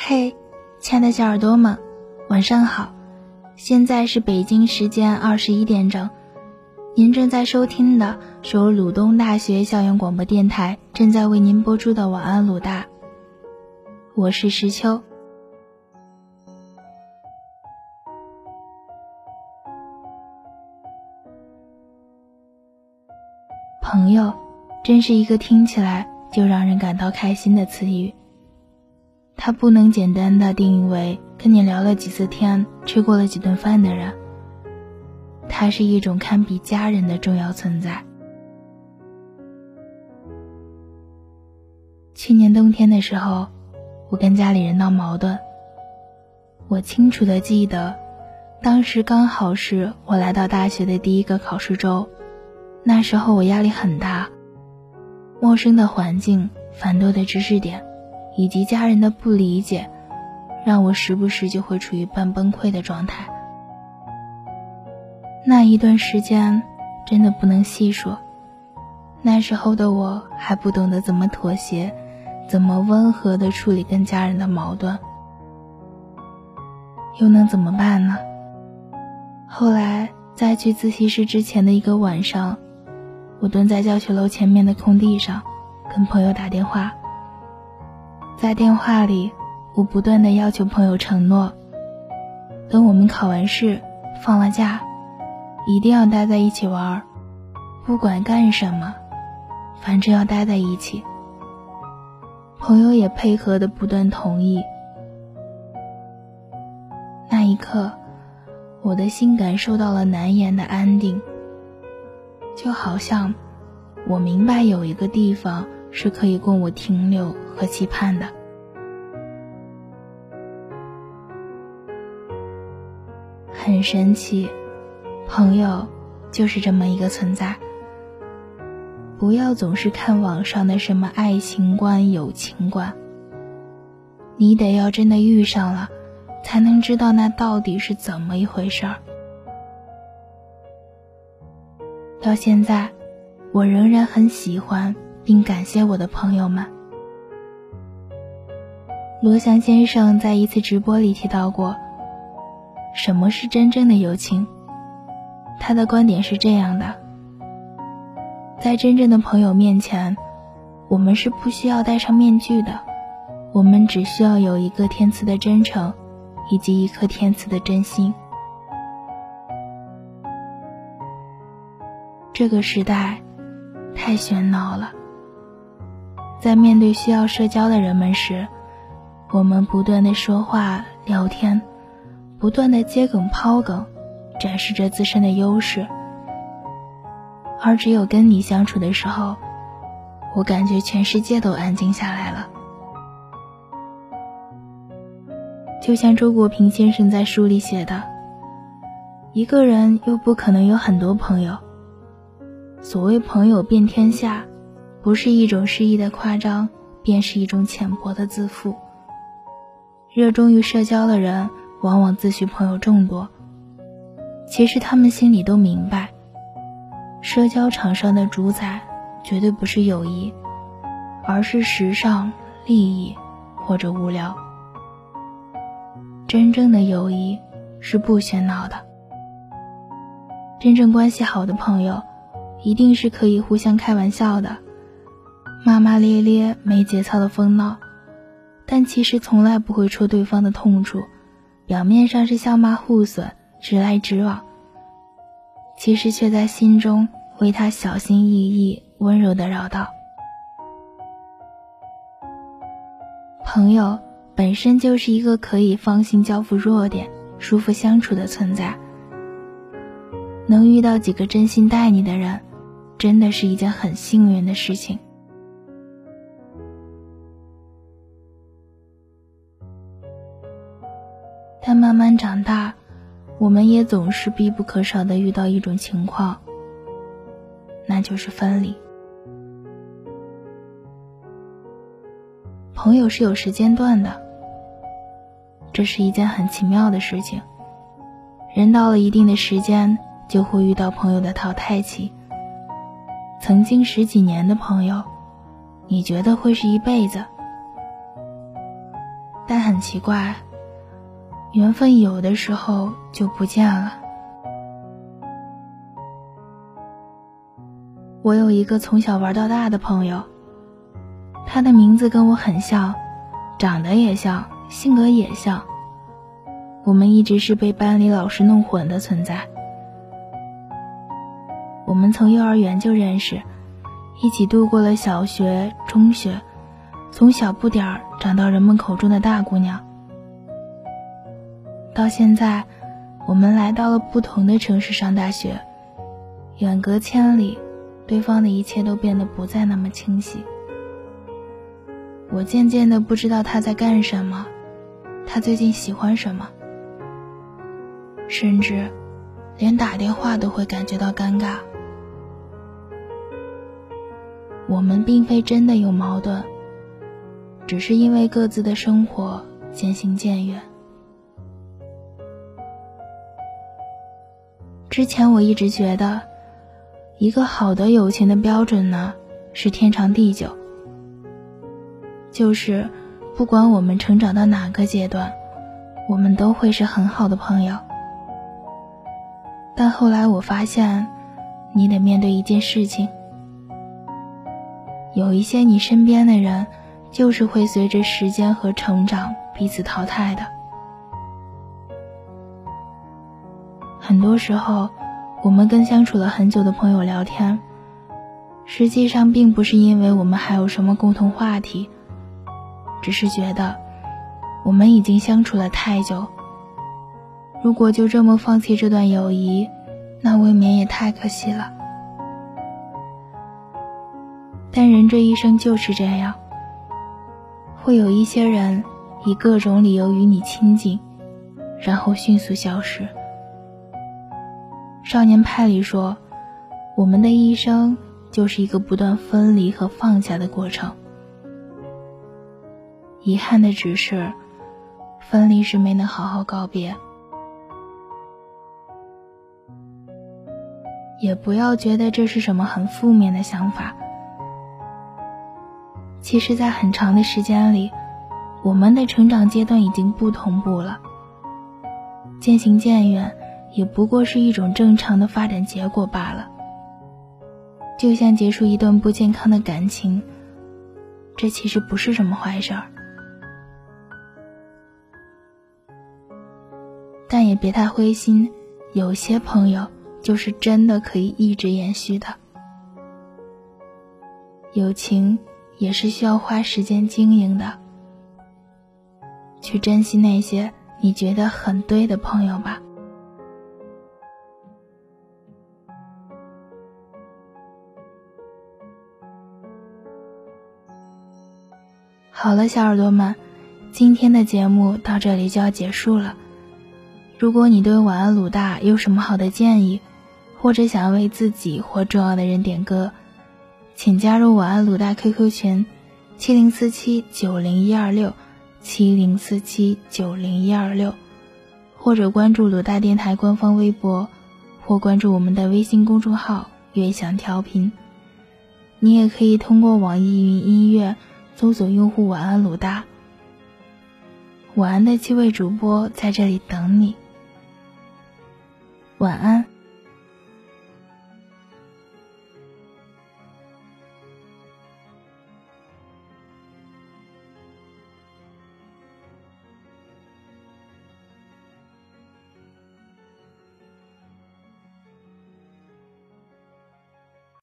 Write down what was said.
嘿，亲爱的小耳朵们，晚上好！现在是北京时间二十一点整，您正在收听的是由鲁东大学校园广播电台正在为您播出的《晚安鲁大》，我是石秋。朋友，真是一个听起来就让人感到开心的词语。他不能简单的定义为跟你聊了几次天、吃过了几顿饭的人。他是一种堪比家人的重要存在。去年冬天的时候，我跟家里人闹矛盾。我清楚的记得，当时刚好是我来到大学的第一个考试周。那时候我压力很大，陌生的环境、繁多的知识点，以及家人的不理解，让我时不时就会处于半崩溃的状态。那一段时间真的不能细说。那时候的我还不懂得怎么妥协，怎么温和的处理跟家人的矛盾，又能怎么办呢？后来在去自习室之前的一个晚上。我蹲在教学楼前面的空地上，跟朋友打电话。在电话里，我不断的要求朋友承诺：等我们考完试、放了假，一定要待在一起玩，不管干什么，反正要待在一起。朋友也配合的不断同意。那一刻，我的心感受到了难言的安定。就好像，我明白有一个地方是可以供我停留和期盼的。很神奇，朋友就是这么一个存在。不要总是看网上的什么爱情观、友情观，你得要真的遇上了，才能知道那到底是怎么一回事儿。到现在，我仍然很喜欢并感谢我的朋友们。罗翔先生在一次直播里提到过，什么是真正的友情？他的观点是这样的：在真正的朋友面前，我们是不需要戴上面具的，我们只需要有一个天赐的真诚，以及一颗天赐的真心。这个时代太喧闹了，在面对需要社交的人们时，我们不断的说话聊天，不断的接梗抛梗，展示着自身的优势。而只有跟你相处的时候，我感觉全世界都安静下来了。就像周国平先生在书里写的：“一个人又不可能有很多朋友。”所谓朋友遍天下，不是一种诗意的夸张，便是一种浅薄的自负。热衷于社交的人，往往自诩朋友众多，其实他们心里都明白，社交场上的主宰绝对不是友谊，而是时尚、利益或者无聊。真正的友谊是不喧闹的，真正关系好的朋友。一定是可以互相开玩笑的，骂骂咧咧、没节操的疯闹，但其实从来不会戳对方的痛处，表面上是笑骂互损、直来直往，其实却在心中为他小心翼翼、温柔的绕道。朋友本身就是一个可以放心交付弱点、舒服相处的存在，能遇到几个真心待你的人。真的是一件很幸运的事情。但慢慢长大，我们也总是必不可少的遇到一种情况，那就是分离。朋友是有时间段的，这是一件很奇妙的事情。人到了一定的时间，就会遇到朋友的淘汰期。曾经十几年的朋友，你觉得会是一辈子？但很奇怪，缘分有的时候就不见了。我有一个从小玩到大的朋友，他的名字跟我很像，长得也像，性格也像。我们一直是被班里老师弄混的存在。我们从幼儿园就认识，一起度过了小学、中学，从小不点儿长到人们口中的大姑娘。到现在，我们来到了不同的城市上大学，远隔千里。对方的一切都变得不再那么清晰。我渐渐的不知道他在干什么，他最近喜欢什么，甚至连打电话都会感觉到尴尬。我们并非真的有矛盾，只是因为各自的生活渐行渐远。之前我一直觉得。一个好的友情的标准呢，是天长地久，就是不管我们成长到哪个阶段，我们都会是很好的朋友。但后来我发现，你得面对一件事情，有一些你身边的人，就是会随着时间和成长彼此淘汰的。很多时候。我们跟相处了很久的朋友聊天，实际上并不是因为我们还有什么共同话题，只是觉得我们已经相处了太久。如果就这么放弃这段友谊，那未免也太可惜了。但人这一生就是这样，会有一些人以各种理由与你亲近，然后迅速消失。少年派里说：“我们的一生就是一个不断分离和放下的过程。遗憾的只是，分离时没能好好告别。也不要觉得这是什么很负面的想法。其实，在很长的时间里，我们的成长阶段已经不同步了，渐行渐远。”也不过是一种正常的发展结果罢了。就像结束一段不健康的感情，这其实不是什么坏事儿。但也别太灰心，有些朋友就是真的可以一直延续的。友情也是需要花时间经营的，去珍惜那些你觉得很对的朋友吧。好了，小耳朵们，今天的节目到这里就要结束了。如果你对晚安鲁大有什么好的建议，或者想要为自己或重要的人点歌，请加入晚安鲁大 QQ 群：七零四七九零一二六七零四七九零一二六，或者关注鲁大电台官方微博，或关注我们的微信公众号“悦享调频”。你也可以通过网易云音乐。搜索用户晚安鲁大，晚安的七位主播在这里等你。晚安。